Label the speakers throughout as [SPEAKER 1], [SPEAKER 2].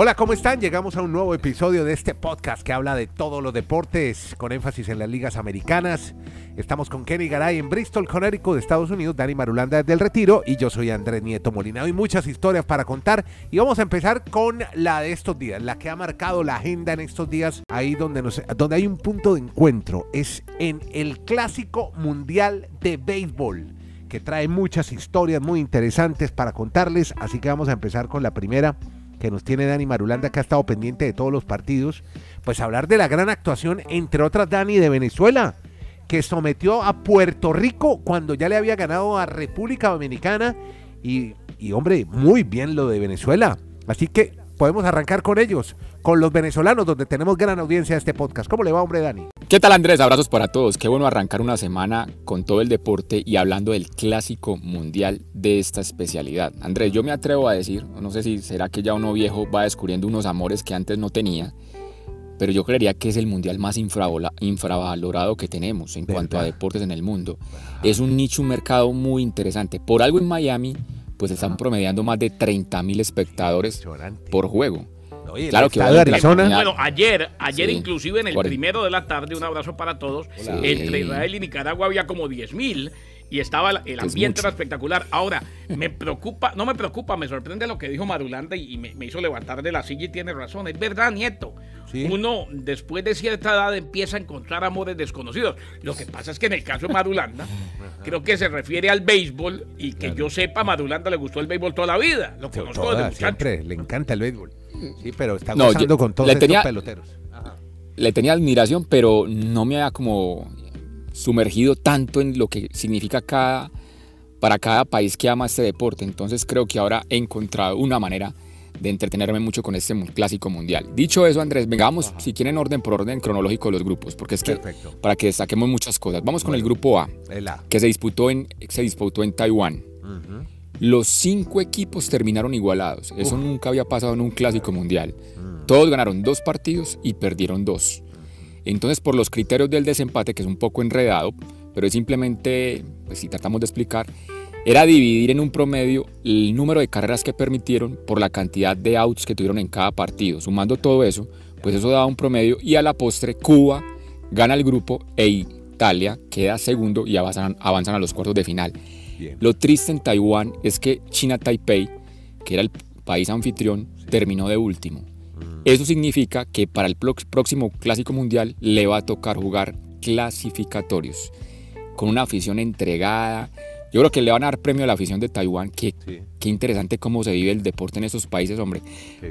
[SPEAKER 1] Hola, ¿cómo están? Llegamos a un nuevo episodio de este podcast que habla de todos los deportes con énfasis en las ligas americanas. Estamos con Kenny Garay en Bristol, Connecticut, de Estados Unidos, Dani Marulanda desde el Retiro y yo soy Andrés Nieto Molina. Hay muchas historias para contar y vamos a empezar con la de estos días, la que ha marcado la agenda en estos días, ahí donde, nos, donde hay un punto de encuentro, es en el Clásico Mundial de Béisbol que trae muchas historias muy interesantes para contarles, así que vamos a empezar con la primera que nos tiene Dani Marulanda, que ha estado pendiente de todos los partidos, pues hablar de la gran actuación, entre otras, Dani, de Venezuela, que sometió a Puerto Rico cuando ya le había ganado a República Dominicana. Y, y hombre, muy bien lo de Venezuela. Así que podemos arrancar con ellos, con los venezolanos, donde tenemos gran audiencia de este podcast. ¿Cómo le va, hombre, Dani?
[SPEAKER 2] ¿Qué tal, Andrés? Abrazos para todos. Qué bueno arrancar una semana con todo el deporte y hablando del clásico mundial de esta especialidad. Andrés, yo me atrevo a decir, no sé si será que ya uno viejo va descubriendo unos amores que antes no tenía, pero yo creería que es el mundial más infravalorado que tenemos en cuanto a deportes en el mundo. Es un nicho, un mercado muy interesante. Por algo en Miami pues están promediando más de 30 mil espectadores por juego.
[SPEAKER 3] claro que de Arizona. Bueno, ayer, ayer inclusive en el primero de la tarde, un abrazo para todos, entre Israel y Nicaragua había como 10 mil y estaba el ambiente era espectacular. Ahora, me preocupa, no me preocupa, me sorprende lo que dijo Marulanda y, me, hizo levantar de la silla y tiene razón. Es verdad, Nieto. Uno, después de cierta edad, empieza a encontrar amores desconocidos. Lo que pasa es que en el caso de Marulanda, creo que se refiere al béisbol y que yo sepa, a Marulanda le gustó el béisbol toda la vida. Lo conozco
[SPEAKER 1] Siempre le encanta el béisbol. Sí, pero está gozando con todos estos peloteros.
[SPEAKER 2] Le tenía admiración, pero no me había como sumergido tanto en lo que significa cada, para cada país que ama este deporte. Entonces creo que ahora he encontrado una manera de entretenerme mucho con este clásico mundial. Dicho eso, Andrés, vengamos, si quieren, orden por orden cronológico de los grupos, porque es que para que destaquemos muchas cosas. Vamos con el grupo A, que se disputó en, se disputó en Taiwán. Los cinco equipos terminaron igualados. Eso nunca había pasado en un clásico mundial. Mm. Todos ganaron dos partidos y perdieron dos. Entonces, por los criterios del desempate, que es un poco enredado, pero es simplemente, pues si tratamos de explicar, era dividir en un promedio el número de carreras que permitieron por la cantidad de outs que tuvieron en cada partido. Sumando todo eso, pues eso daba un promedio y a la postre Cuba gana el grupo e Italia queda segundo y avanzan, avanzan a los cuartos de final. Lo triste en Taiwán es que China Taipei, que era el país anfitrión, terminó de último. Eso significa que para el próximo Clásico Mundial le va a tocar jugar clasificatorios, con una afición entregada. Yo creo que le van a dar premio a la afición de Taiwán. Qué, qué interesante cómo se vive el deporte en esos países, hombre.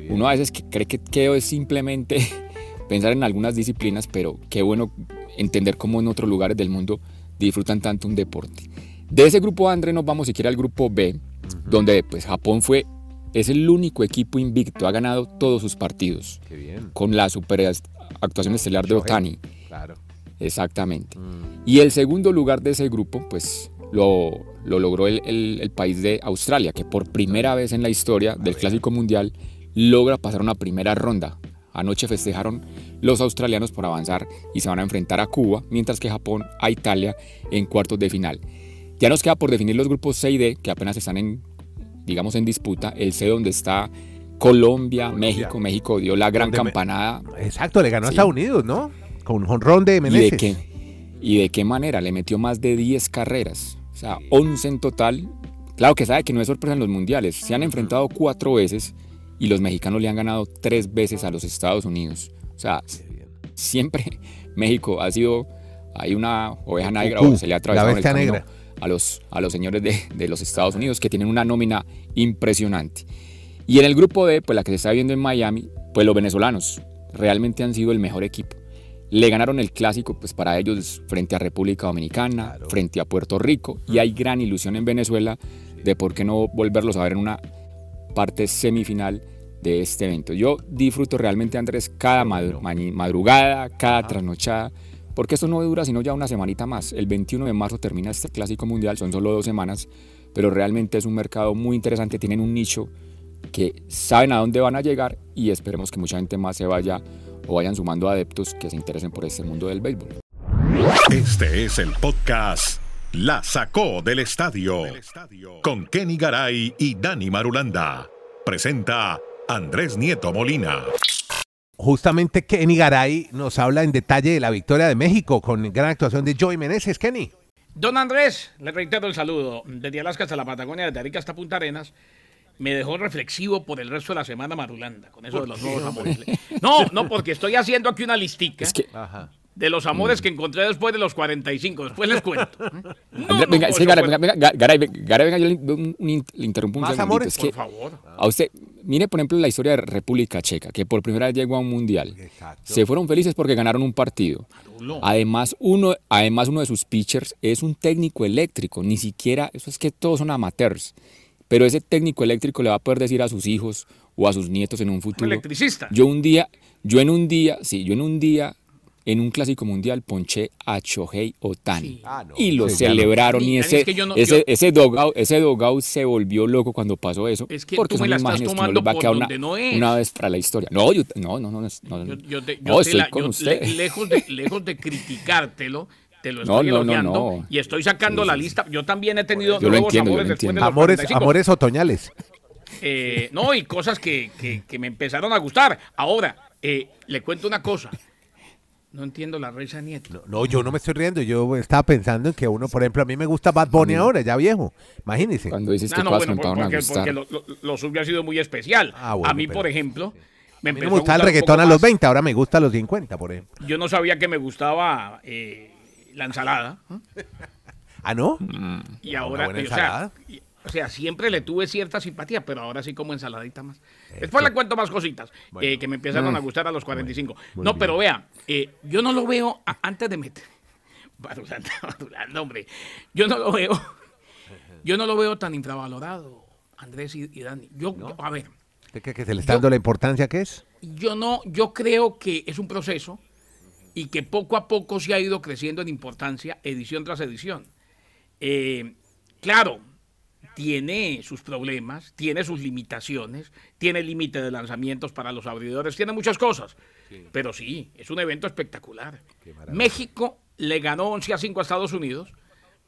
[SPEAKER 2] Uno a veces cree que, que es simplemente pensar en algunas disciplinas, pero qué bueno entender cómo en otros lugares del mundo disfrutan tanto un deporte. De ese grupo André nos vamos si quiere al grupo B, donde pues Japón fue es el único equipo invicto, ha ganado todos sus partidos. Con la super actuación estelar de Otani. Claro. Exactamente. Mm. Y el segundo lugar de ese grupo, pues lo, logró el, país de Australia, que por primera vez en la historia del Clásico Mundial logra pasar una primera ronda. Anoche festejaron los australianos por avanzar y se van a enfrentar a Cuba, mientras que Japón a Italia en cuartos de final. Ya nos queda por definir los grupos C y D, que apenas están en digamos, en disputa, el C donde está Colombia, México. México dio la gran campanada.
[SPEAKER 1] Exacto, le ganó a Estados Unidos, ¿no? Con un jonrón de Meneses.
[SPEAKER 2] ¿Y de, qué, ¿Y de qué manera? Le metió más de 10 carreras, o sea, 11 en total. Claro que sabe que no es sorpresa en los mundiales. Se han enfrentado cuatro veces y los mexicanos le han ganado tres veces a los Estados Unidos. O sea, siempre México ha sido hay una oveja negra o se le ha atravesado
[SPEAKER 1] la el negra
[SPEAKER 2] a los, a los señores de, de, los Estados Unidos que tienen una nómina impresionante. Y en el grupo D, pues la que se está viendo en Miami, pues los venezolanos realmente han sido el mejor equipo. Le ganaron el clásico, pues para ellos frente a República Dominicana, frente a Puerto Rico, y hay gran ilusión en Venezuela de por qué no volverlos a ver en una parte semifinal de este evento. Yo disfruto realmente, Andrés, cada madrugada, cada trasnochada porque esto no dura sino ya una semanita más. El 21 de marzo termina este clásico mundial, son solo dos semanas, pero realmente es un mercado muy interesante, tienen un nicho que saben a dónde van a llegar y esperemos que mucha gente más se vaya o vayan sumando adeptos que se interesen por este mundo del béisbol.
[SPEAKER 4] Este es el podcast La sacó del estadio con Kenny Garay y Dani Marulanda. Presenta Andrés Nieto Molina.
[SPEAKER 1] Justamente Kenny Garay nos habla en detalle de la victoria de México con gran actuación de Joey Meneses. Kenny.
[SPEAKER 3] Don Andrés, le reitero el saludo. Desde Alaska hasta la Patagonia, desde Arica hasta Punta Arenas, me dejó reflexivo por el resto de la semana Marulanda, con eso de los nuevos amores. No, no, porque estoy haciendo aquí una listica. De los amores que encontré después de los 45. Después les cuento.
[SPEAKER 2] venga, sí, Garay, venga, venga, Garay, venga, yo le, interrumpo un
[SPEAKER 1] ¿Más amores?
[SPEAKER 2] Es que por favor. A usted, mire, por ejemplo, la historia de República Checa, que por primera vez llegó a un mundial. Exacto. Se fueron felices porque ganaron un partido. Además uno, además, uno de sus pitchers es un técnico eléctrico. Ni siquiera, eso es que todos son amateurs. Pero ese técnico eléctrico le va a poder decir a sus hijos o a sus nietos en un futuro.
[SPEAKER 3] electricista.
[SPEAKER 2] Yo un día, yo en un día, sí, yo en un día en un clásico mundial ponché a Chohei Otani. Ah, y lo celebraron y ese, ese, ese, dogout, ese se volvió loco cuando pasó eso.
[SPEAKER 3] Es que porque tú me la estás tomando por donde no es.
[SPEAKER 2] una vez para la historia. No, yo, no, no, no. no,
[SPEAKER 3] yo, te, no, estoy con usted. lejos, de, lejos de criticártelo, te lo estoy no, no, y estoy sacando la lista. Yo también he tenido
[SPEAKER 2] yo nuevos entiendo, amores
[SPEAKER 1] después de los amores, amores otoñales.
[SPEAKER 3] Eh, no, y cosas que, que, que, me empezaron a gustar. Ahora, eh, le cuento una cosa. No entiendo la risa Nieto.
[SPEAKER 1] No, yo no me estoy riendo. Yo estaba pensando en que uno, por ejemplo, a mí me gusta Bad Bunny ahora, ya viejo. Imagínese.
[SPEAKER 2] Cuando dices que ah, no, bueno,
[SPEAKER 3] porque, porque lo, lo, suyo ha sido muy especial. Ah, a mí, por ejemplo,
[SPEAKER 1] me, me gusta el reggaetón a los 20, ahora me gusta a los 50, por ejemplo.
[SPEAKER 3] Yo no sabía que me gustaba eh, la ensalada.
[SPEAKER 1] ¿Ah, no?
[SPEAKER 3] Y ahora, o sea, o sea, siempre le tuve cierta simpatía, pero ahora sí como ensaladita más. Después le cuento más cositas eh, que me empezaron a gustar a los 45. no, pero vea, eh, yo no lo veo antes de meter. hombre. Yo no lo veo. Yo no lo veo tan infravalorado, Andrés y, Dani. Yo, a ver.
[SPEAKER 1] ¿Que, que se le está dando la importancia que es?
[SPEAKER 3] Yo no, yo creo que es un proceso y que poco a poco se ha ido creciendo en importancia, edición tras edición. Eh, claro, tiene sus problemas, tiene sus limitaciones, tiene límite de lanzamientos para los abridores, tiene muchas cosas. Pero sí, es un evento espectacular. México le ganó 11 a 5 a Estados Unidos.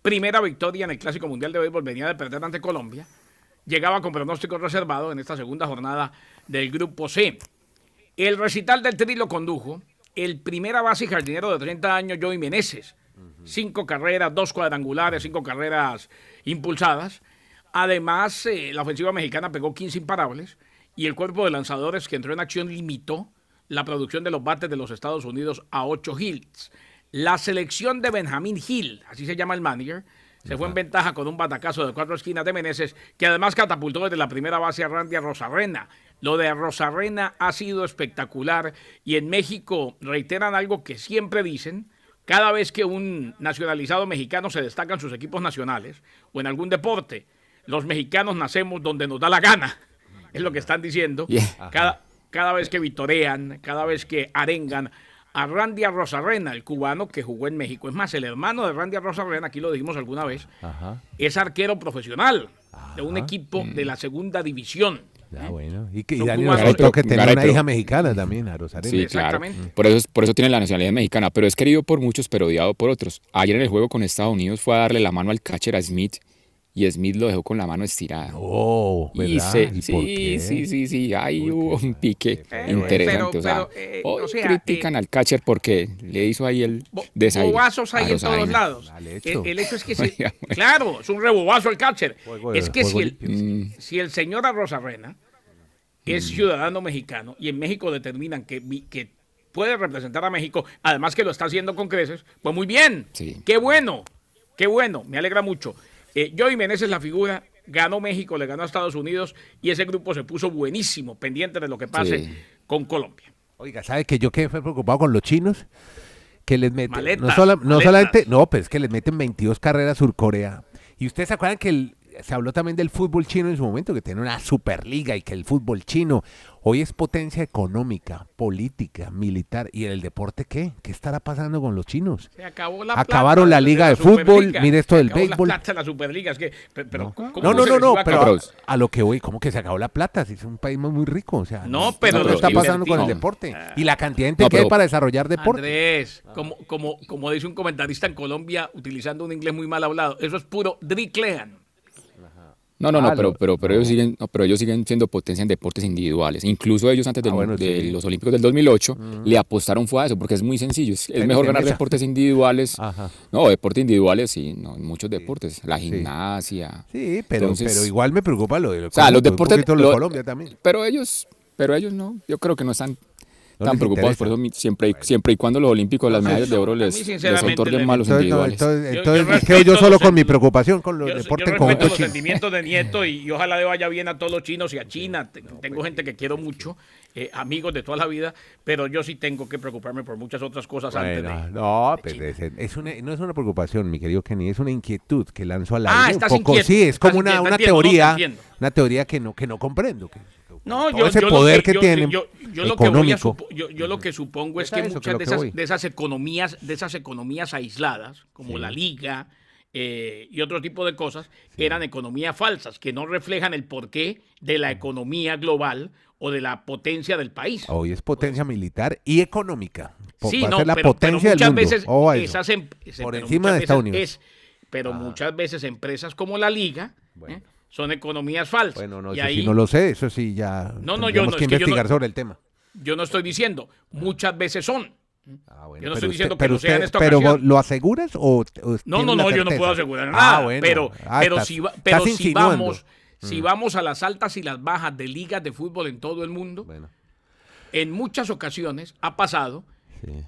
[SPEAKER 3] Primera victoria en el Clásico Mundial de Béisbol, venía de perder ante Colombia. Llegaba con pronóstico reservado en esta segunda jornada del Grupo C. El recital del Tri lo condujo el primera base y jardinero de 30 años, Joey Meneses. Cinco carreras, dos cuadrangulares, cinco carreras impulsadas. Además, eh, la ofensiva mexicana pegó 15 imparables y el cuerpo de lanzadores que entró en acción limitó la producción de los bates de los Estados Unidos a 8 hits. La selección de Benjamín Hill, así se llama el manager, se fue en ventaja con un batacazo de cuatro esquinas de Meneses, que además catapultó desde la primera base a Randy Rosarena. Lo de Rosarena ha sido espectacular y en México reiteran algo que siempre dicen, cada vez que un nacionalizado mexicano se destaca en sus equipos nacionales o en algún deporte, los mexicanos nacemos donde nos da la gana, es lo que están diciendo. Cada, cada vez que vitorean, cada vez que arengan a Randy Rosarena, el cubano que jugó en México. Es más, el hermano de Randy Rosarena, aquí lo dijimos alguna vez, es arquero profesional de un equipo de la segunda división.
[SPEAKER 1] Ah, bueno. Y, que, Daniel que tener una hija mexicana también.
[SPEAKER 2] Sí, Exactamente. Por eso, por eso tiene la nacionalidad mexicana, pero es querido por muchos, pero odiado por otros. Ayer en el juego con Estados Unidos fue a darle la mano al catcher a Smith y Smith lo dejó con la mano estirada.
[SPEAKER 1] Oh, ¿verdad?
[SPEAKER 2] Y sí, sí, sí, sí, ahí hubo un pique interesante. o sea, eh, critican eh, al catcher porque le hizo ahí el
[SPEAKER 3] desaire. Bobazos ahí en todos lados. El, hecho es que, si, claro, es un rebobazo el catcher. es que si el, mm. si el señor Arrozarrena es mm. ciudadano mexicano y en México determinan que, que puede representar a México, además que lo está haciendo con creces, pues muy bien. Qué bueno, qué bueno, me alegra mucho. Eh, Joey Meneses es la figura, ganó México, le ganó a Estados Unidos y ese grupo se puso buenísimo, pendiente de lo que pase con Colombia.
[SPEAKER 1] Oiga, ¿sabe que yo quedé preocupado con los chinos? Que les meten, no, solamente, no, pues es que les meten 22 carreras Surcorea. Y ustedes se acuerdan que el, se habló también del fútbol chino en su momento, que tiene una superliga y que el fútbol chino hoy es potencia económica, política, militar. ¿Y el deporte qué? ¿Qué estará pasando con los chinos?
[SPEAKER 3] Se acabó la
[SPEAKER 1] Acabaron la liga de, fútbol, mire esto del béisbol. La
[SPEAKER 3] plata, la superliga, es que, pero,
[SPEAKER 1] no, no, no, no, pero a, lo que voy, ¿cómo que se acabó la plata? Si es un país muy, rico, o sea.
[SPEAKER 3] No, pero
[SPEAKER 1] ¿qué está pasando con el deporte? Y la cantidad de gente que hay para desarrollar deporte.
[SPEAKER 3] Andrés, como, como, como dice un comentarista en Colombia, utilizando un inglés muy mal hablado, eso es puro driclean.
[SPEAKER 2] No, no, no, ah, pero, pero, pero, ellos siguen, pero ellos siguen siendo potencia en deportes individuales. Incluso ellos antes de, ah, los Olímpicos del 2008 mm. le apostaron fue a eso, porque es muy sencillo. Es, mejor ganar deportes individuales. No, deportes individuales, sí, no, muchos deportes. La gimnasia.
[SPEAKER 1] Sí, pero, pero igual me preocupa lo de,
[SPEAKER 2] o sea, los deportes de Colombia también. Pero ellos, pero ellos no, yo creo que no están tan preocupados por eso siempre, siempre y cuando los olímpicos, las medallas de oro les, les otorguen malos individuales.
[SPEAKER 1] entonces, yo, yo, solo con mi preocupación con los deportes
[SPEAKER 3] yo respeto los sentimientos de Nieto y, ojalá le vaya bien a todos los chinos y a China. Tengo gente que quiero mucho, eh, amigos de toda la vida, pero yo sí tengo que preocuparme por muchas otras cosas antes de.
[SPEAKER 1] No, pues es, una, no es una preocupación, mi querido Kenny, es una inquietud que lanzo al ah, aire. Ah, un poco, sí, es como una, una teoría, una teoría que no, que no comprendo. Que,
[SPEAKER 3] no, yo, ese poder que, tienen yo, lo que yo, lo que supongo es que muchas de, esas, de esas, economías, de esas economías aisladas, como la liga eh, y otro tipo de cosas, eran economías falsas que no reflejan el porqué de la economía global o de la potencia del país.
[SPEAKER 1] Hoy es potencia militar y económica.
[SPEAKER 3] Sí, no, la pero, potencia muchas veces esas em,
[SPEAKER 1] por encima de Estados Unidos.
[SPEAKER 3] pero ah. muchas veces empresas como la liga ¿eh? Son economías falsas.
[SPEAKER 1] Bueno, no, eso sí no lo sé, eso sí ya no, no, yo, no, que investigar sobre el tema.
[SPEAKER 3] Yo no estoy diciendo, muchas veces son. Ah, bueno, yo no estoy diciendo
[SPEAKER 1] que
[SPEAKER 3] no sea en esta
[SPEAKER 1] pero ¿lo aseguras o,
[SPEAKER 3] No, no, no, yo no puedo asegurar ah, nada, bueno. pero, ah, pero, si, pero si vamos si mm. vamos a las altas y las bajas de ligas de fútbol en todo el mundo, en muchas ocasiones ha pasado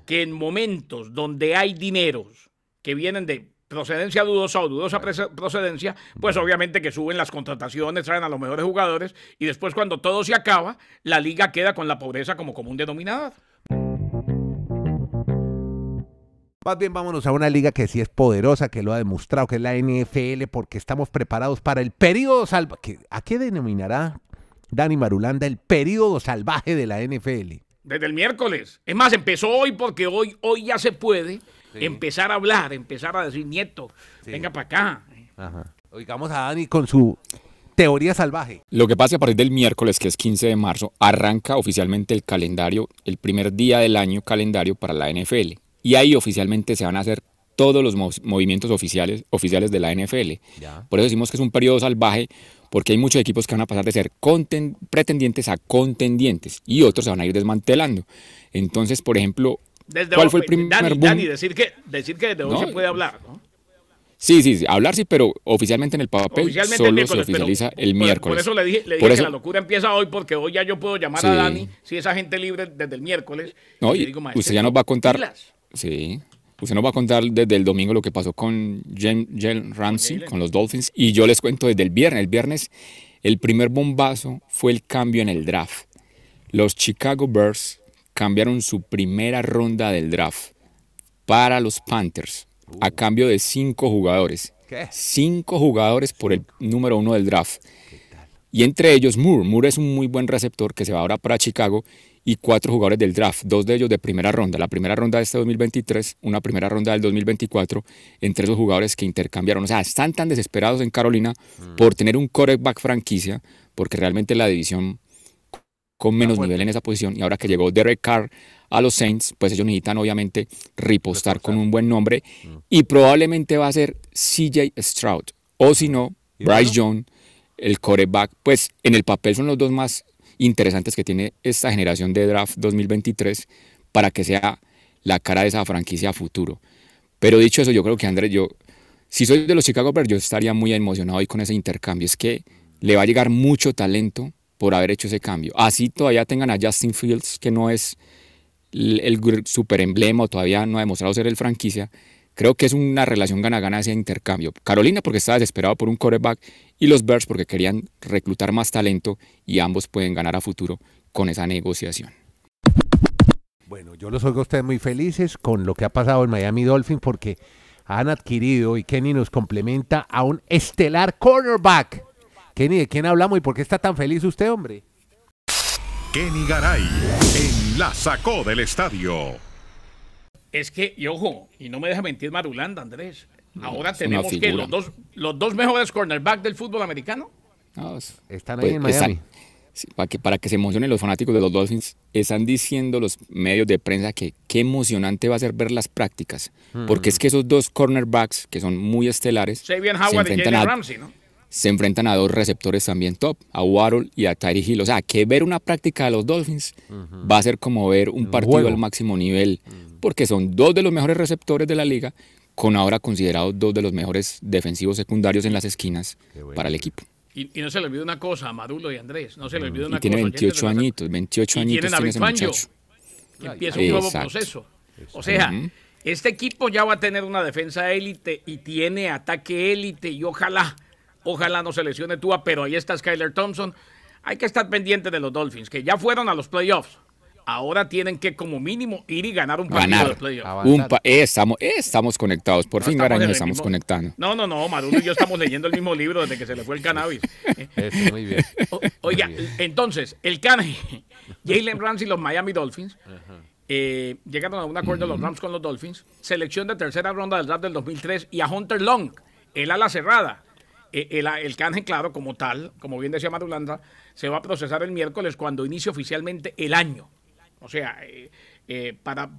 [SPEAKER 3] que en momentos donde hay dineros que vienen de procedencia dudosa o dudosa procedencia, pues obviamente que suben las contrataciones, traen a los mejores jugadores y después cuando todo se acaba, la liga queda con la pobreza como común denominador.
[SPEAKER 1] Más bien vámonos a una liga que sí es poderosa, que lo ha demostrado, que es la NFL, porque estamos preparados para el periodo salvaje. ¿A qué denominará Dani Marulanda el periodo salvaje de la NFL?
[SPEAKER 3] Desde el miércoles. Es más, empezó hoy porque hoy, hoy ya se puede empezar a hablar, empezar a decir, nieto, venga para acá.
[SPEAKER 1] Oigamos a Dani con su teoría salvaje.
[SPEAKER 2] Lo que pasa a partir del miércoles, que es 15 de marzo, arranca oficialmente el calendario, el primer día del año calendario para la NFL y ahí oficialmente se van a hacer todos los movimientos oficiales, oficiales de la NFL. Por eso decimos que es un periodo salvaje, porque hay muchos equipos que van a pasar de ser pretendientes a contendientes y otros se van a ir desmantelando. Entonces, por ejemplo,
[SPEAKER 3] ¿cuál fue el primer Dani, Dani, decir que, decir que desde hoy se puede hablar, ¿no?
[SPEAKER 2] Sí, sí, hablar sí, pero oficialmente en el papel solo se oficializa el miércoles.
[SPEAKER 3] Por eso le dije, le dije que la locura empieza hoy, porque hoy ya yo puedo llamar a Dani, si esa gente libre desde el miércoles.
[SPEAKER 2] No, y, usted ya nos va a contar. Sí. Usted nos va a contar desde el domingo lo que pasó con Jen, Ramsey, con los Dolphins. Y yo les cuento desde el viernes. El viernes, el primer bombazo fue el cambio en el draft. Los Chicago Bears cambiaron su primera ronda del draft para los Panthers a uh. cambio de cinco jugadores. ¿Qué? Cinco jugadores por el número uno del draft. Y entre ellos Moore. Moore es un muy buen receptor que se va ahora para Chicago y cuatro jugadores del draft, dos de ellos de primera ronda, la primera ronda de este 2023, una primera ronda del 2024, entre esos jugadores que intercambiaron. O sea, están tan desesperados en Carolina mm. por tener un quarterback franquicia, porque realmente la división con menos nivel en esa posición, y ahora que llegó Derek Carr a los Saints, pues ellos necesitan obviamente ripostar con un buen nombre, mm. y probablemente va a ser CJ Stroud, o si no, Bryce Young, el quarterback, pues en el papel son los dos más interesantes que tiene esta generación de draft 2023 para que sea la cara de esa franquicia a futuro. Pero dicho eso, yo creo que Andrés, yo, si soy de los Chicago Bears, yo estaría muy emocionado hoy con ese intercambio. Es que le va a llegar mucho talento por haber hecho ese cambio. Así todavía tengan a Justin Fields, que no es el, super emblema, todavía no ha demostrado ser el franquicia, Creo que es una relación gana-gana ese intercambio. Carolina porque estaba desesperado por un quarterback y los Bears porque querían reclutar más talento y ambos pueden ganar a futuro con esa negociación.
[SPEAKER 1] Bueno, yo los oigo a ustedes muy felices con lo que ha pasado en Miami Dolphins porque han adquirido y Kenny nos complementa a un estelar cornerback. Kenny, ¿de quién hablamos y por qué está tan feliz usted, hombre?
[SPEAKER 4] Kenny Garay en La Sacó del Estadio
[SPEAKER 3] es que, y ojo, y no me deja mentir Marulanda, Andrés. Ahora tenemos que los dos, los dos mejores cornerbacks del fútbol americano.
[SPEAKER 1] están ahí en pues, Miami.
[SPEAKER 2] para, que, para que se emocionen los fanáticos de los Dolphins, están diciendo los medios de prensa que qué emocionante va a ser ver las prácticas. Porque es que esos dos cornerbacks, que son muy estelares,
[SPEAKER 3] se enfrentan a, Ramsey, ¿no?
[SPEAKER 2] Se enfrentan a dos receptores también top, a Waddle y a Tyree Hill. O sea, que ver una práctica de los Dolphins va a ser como ver un partido al máximo nivel, porque son dos de los mejores receptores de la liga, con ahora considerados dos de los mejores defensivos secundarios en las esquinas para el equipo.
[SPEAKER 3] Y, no se le olvide una cosa, Marulo y Andrés, no se le olvide una
[SPEAKER 2] y tiene 28 añitos, 28 añitos
[SPEAKER 3] tiene ese muchacho. Que empieza un nuevo proceso. O sea, este equipo ya va a tener una defensa élite y tiene ataque élite y ojalá, ojalá no se lesione Tua, pero ahí está Skyler Thompson. Hay que estar pendiente de los Dolphins, que ya fueron a los playoffs ahora tienen que como mínimo ir y ganar un partido de playoff.
[SPEAKER 2] Eh, estamos, eh, estamos conectados, por fin estamos, estamos conectando.
[SPEAKER 3] No, no, no, Maduro y yo estamos leyendo el mismo libro desde que se le fue el cannabis. muy bien. oiga, entonces, el cannabis, Jalen Ramsey y los Miami Dolphins eh, llegaron a un acuerdo los Rams con los Dolphins, selección de tercera ronda del draft del 2003 y a Hunter Long, el ala cerrada. El, el, canje, claro, como tal, como bien decía Madulanda, se va a procesar el miércoles cuando inicie oficialmente el año. O sea, eh, eh, para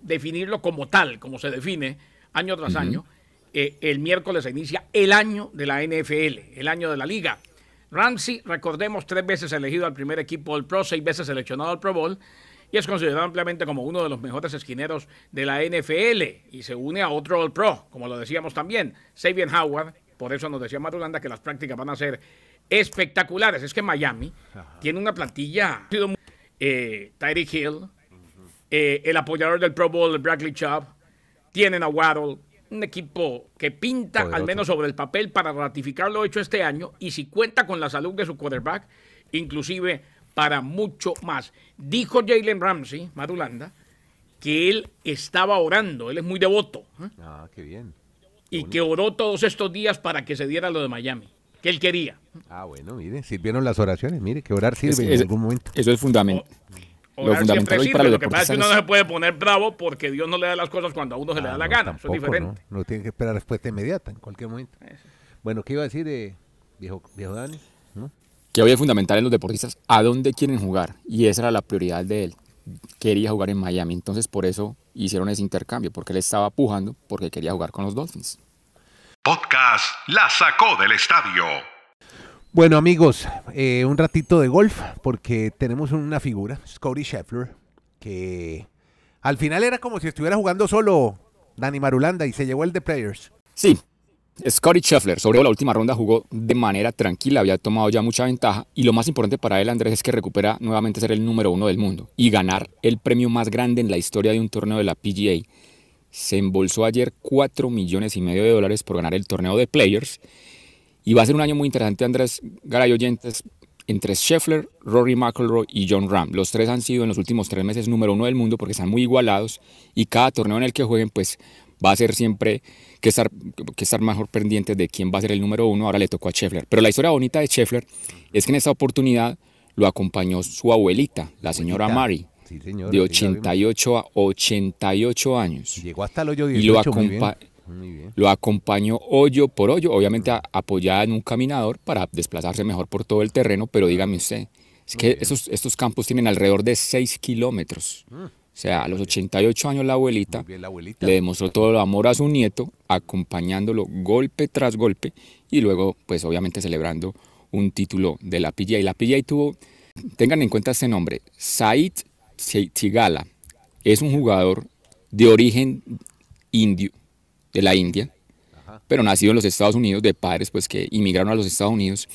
[SPEAKER 3] definirlo como tal, como se define año tras año, eh, el miércoles se inicia el año de la NFL, el año de la liga. Ramsey, recordemos, tres veces elegido al primer equipo del Pro, seis veces seleccionado al Pro Bowl y es considerado ampliamente como uno de los mejores esquineros de la NFL y se une a otro All Pro, como lo decíamos también, Sabian Howard. Por eso nos decía Madulanda que las prácticas van a ser espectaculares. Es que Miami tiene una plantilla eh, Tyreek Hill, eh, el apoyador del Pro Bowl, Bradley Chubb, tienen a Waddle, un equipo que pinta, al menos sobre el papel, para ratificar lo hecho este año y si cuenta con la salud de su quarterback, inclusive para mucho más. Dijo Jalen Ramsey, Madulanda, que él estaba orando, él es muy devoto. ¿eh? Ah, qué bien. Y que oró todos estos días para que se diera lo de Miami que él quería.
[SPEAKER 1] Ah, bueno, mire, sirvieron las oraciones, mire, que orar sirve en algún momento.
[SPEAKER 2] Eso es fundamental.
[SPEAKER 3] lo fundamental para lo que pasa es que uno no se puede poner bravo porque Dios no le da las cosas cuando a uno se le da ah, la gana. eso es diferente.
[SPEAKER 1] No, tiene que esperar respuesta inmediata en cualquier momento. Bueno, ¿qué iba a decir, eh, viejo, viejo Dani?
[SPEAKER 2] Que hoy es fundamental en los deportistas a dónde quieren jugar. Y esa era la prioridad de él. Quería jugar en Miami. Entonces, por eso hicieron ese intercambio, porque él estaba pujando porque quería jugar con los Dolphins.
[SPEAKER 4] Podcast La sacó del estadio.
[SPEAKER 1] Bueno amigos, eh, un ratito de golf porque tenemos una figura, Scotty Scheffler, que al final era como si estuviera jugando solo Dani Marulanda y se llevó el de Players.
[SPEAKER 2] Sí, Scotty Scheffler sobre la última ronda jugó de manera tranquila, había tomado ya mucha ventaja y lo más importante para él Andrés es que recupera nuevamente ser el número uno del mundo y ganar el premio más grande en la historia de un torneo de la PGA se embolsó ayer 4 millones y medio de dólares por ganar el torneo de Players. Y va a ser un año muy interesante, Andrés Garay Oyentes, entre Scheffler, Rory McIlroy y John Ram. Los tres han sido en los últimos tres meses número uno del mundo porque están muy igualados y cada torneo en el que jueguen pues va a ser siempre que estar, que estar mejor pendiente de quién va a ser el número uno. Ahora le tocó a Scheffler. Pero la historia bonita de Scheffler es que en esta oportunidad lo acompañó su abuelita, la señora Mary de 88 a 88 años.
[SPEAKER 1] Llegó hasta el hoyo
[SPEAKER 2] 18, y lo, lo acompañó hoyo por hoyo, obviamente apoyada en un caminador para desplazarse mejor por todo el terreno, pero dígame usted, es que esos, estos campos tienen alrededor de 6 kilómetros. Mm. O sea, a los 88 años la abuelita, le demostró todo el amor a su nieto, acompañándolo golpe tras golpe y luego, pues obviamente celebrando un título de la PGA. Y la PGA tuvo, tengan en cuenta este nombre, Said Tigala es un jugador de origen indio, de la India, pero nacido en los Estados Unidos, de padres pues que inmigraron a los Estados Unidos.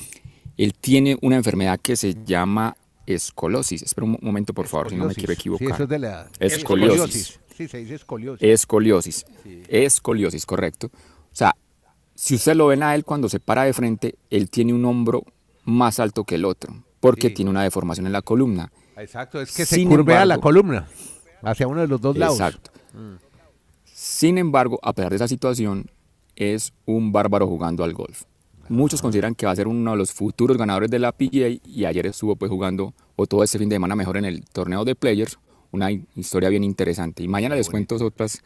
[SPEAKER 2] Él tiene una enfermedad que se llama escolosis. Espera un momento, por favor, si no me quiero equivocar. Sí, eso es de la... Escoliosis. Sí, se dice escoliosis. Escoliosis. Escoliosis, correcto. O sea, si usted lo ven a él cuando se para de frente, él tiene un hombro más alto que el otro, porque tiene una deformación en la columna.
[SPEAKER 1] Exacto, es que se curvea la columna hacia uno de los dos lados. Exacto.
[SPEAKER 2] Sin embargo, a pesar de esa situación, es un bárbaro jugando al golf. Muchos consideran que va a ser uno de los futuros ganadores de la PGA y ayer estuvo pues jugando o todo este fin de semana mejor en el torneo de Players. Una historia bien interesante. Y mañana les cuento otras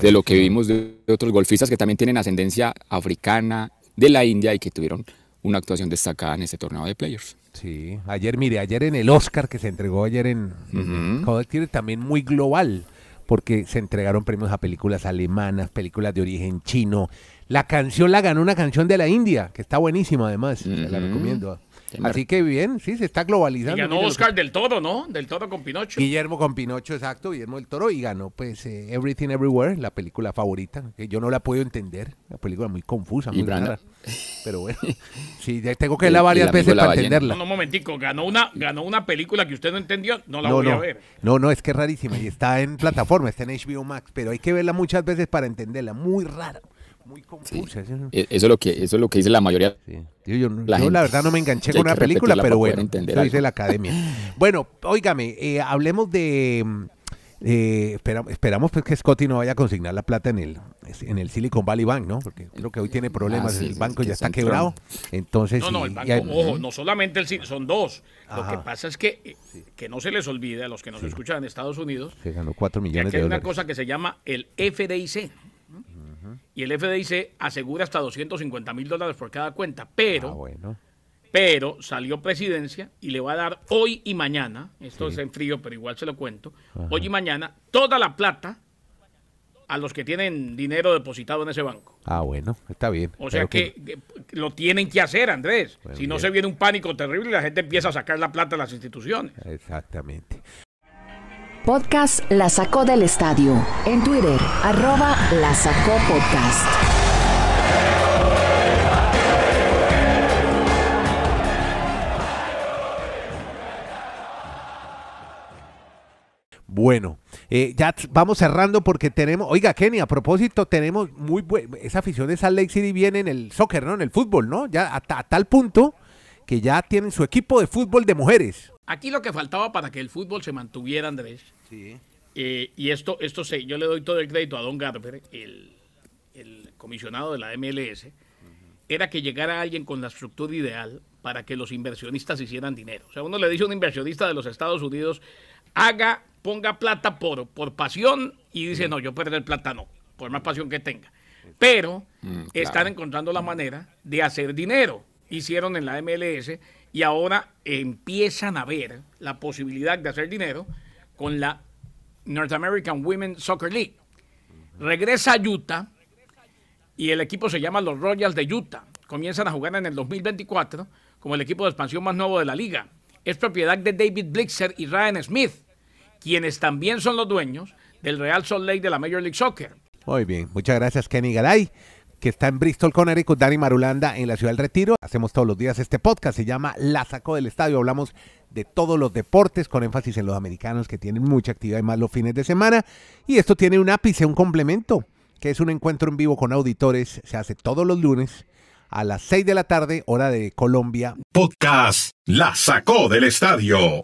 [SPEAKER 2] de lo que vimos de otros golfistas que también tienen ascendencia africana de la India y que tuvieron una actuación destacada en este torneo de Players.
[SPEAKER 1] Sí, ayer, mire, ayer en el Oscar que se entregó ayer en, uh también muy global, porque se entregaron premios a películas alemanas, películas de origen chino, La canción la ganó una canción de la India, que está buenísima además, la recomiendo. Así que bien, sí, se está globalizando.
[SPEAKER 3] Y ganó Oscar del Toro, ¿no? Del Toro con Pinocho.
[SPEAKER 1] Guillermo con Pinocho, exacto, Guillermo del Toro, y ganó pues eh, Everything Everywhere, la película favorita, que yo no la puedo entender, la película muy confusa, muy rara. Pero bueno, sí, tengo que verla varias veces para entenderla.
[SPEAKER 3] No, no, un momentico, ganó una, ganó una película que usted no entendió, no la voy a ver.
[SPEAKER 1] No, no, es que es rarísima y está en plataforma, está en HBO Max, pero hay que verla muchas veces para entenderla, muy rara muy confusa.
[SPEAKER 2] E, eso, es lo que, eso es lo que dice la mayoría.
[SPEAKER 1] Yo, la, verdad no me enganché con una película, pero bueno, eso dice la academia. bueno, óigame, eh, hablemos de... Eh, esperamos pues que Scotty no vaya a consignar la plata en el, en el Silicon Valley Bank, ¿no? Porque creo que hoy tiene problemas, ah, el banco ya está quebrado. Entonces,
[SPEAKER 3] no, no, el banco, ojo, no solamente el son dos. Lo que pasa es que, eh, que no se les olvide a los que nos escuchan en Estados Unidos,
[SPEAKER 1] que ganó 4 millones
[SPEAKER 3] de
[SPEAKER 1] dólares.
[SPEAKER 3] hay una cosa que se llama el FDIC y el FDIC asegura hasta 250 mil dólares por cada cuenta, pero, ah, pero salió presidencia y le va a dar hoy y mañana, esto es en frío, pero igual se lo cuento, hoy y mañana toda la plata a los que tienen dinero depositado en ese banco.
[SPEAKER 1] Ah, bueno, está bien.
[SPEAKER 3] O sea que, lo tienen que hacer, Andrés. si no se viene un pánico terrible y la gente empieza a sacar la plata de las instituciones.
[SPEAKER 1] Exactamente.
[SPEAKER 5] Podcast La Sacó del Estadio. En Twitter, arroba La Sacó Podcast.
[SPEAKER 1] Bueno, eh, ya vamos cerrando porque tenemos, oiga Kenny, a propósito, tenemos muy buena, esa afición de Salt Lake City viene en el soccer, ¿no? En el fútbol, ¿no? Ya a tal punto que ya tienen su equipo de fútbol de mujeres.
[SPEAKER 3] Aquí lo que faltaba para que el fútbol se mantuviera, Andrés, eh, y esto, esto sé, yo le doy todo el crédito a Don Garber, el, comisionado de la MLS, era que llegara alguien con la estructura ideal para que los inversionistas hicieran dinero. O sea, uno le dice a un inversionista de los Estados Unidos, haga, ponga plata por, por pasión, y dice, no, yo perder plata no, por más pasión que tenga. Pero mm, están encontrando la manera de hacer dinero. Hicieron en la MLS y ahora empiezan a ver la posibilidad de hacer dinero con la North American Women Soccer League. Regresa a Utah y el equipo se llama los Royals de Utah. Comienzan a jugar en el 2024 como el equipo de expansión más nuevo de la liga. Es propiedad de David Blixer y Ryan Smith, quienes también son los dueños del Real Salt Lake de la Major League Soccer.
[SPEAKER 1] Muy bien, muchas gracias Kenny Garay que está en Bristol, Connecticut, Dani Marulanda en la ciudad del Retiro. Hacemos todos los días este podcast, se llama La Saco del Estadio. Hablamos de todos los deportes con énfasis en los americanos que tienen mucha actividad y más los fines de semana. Y esto tiene un ápice, un complemento, que es un encuentro en vivo con auditores. Se hace todos los lunes a las 6 de la tarde, hora de Colombia.
[SPEAKER 4] Podcast La Sacó del Estadio.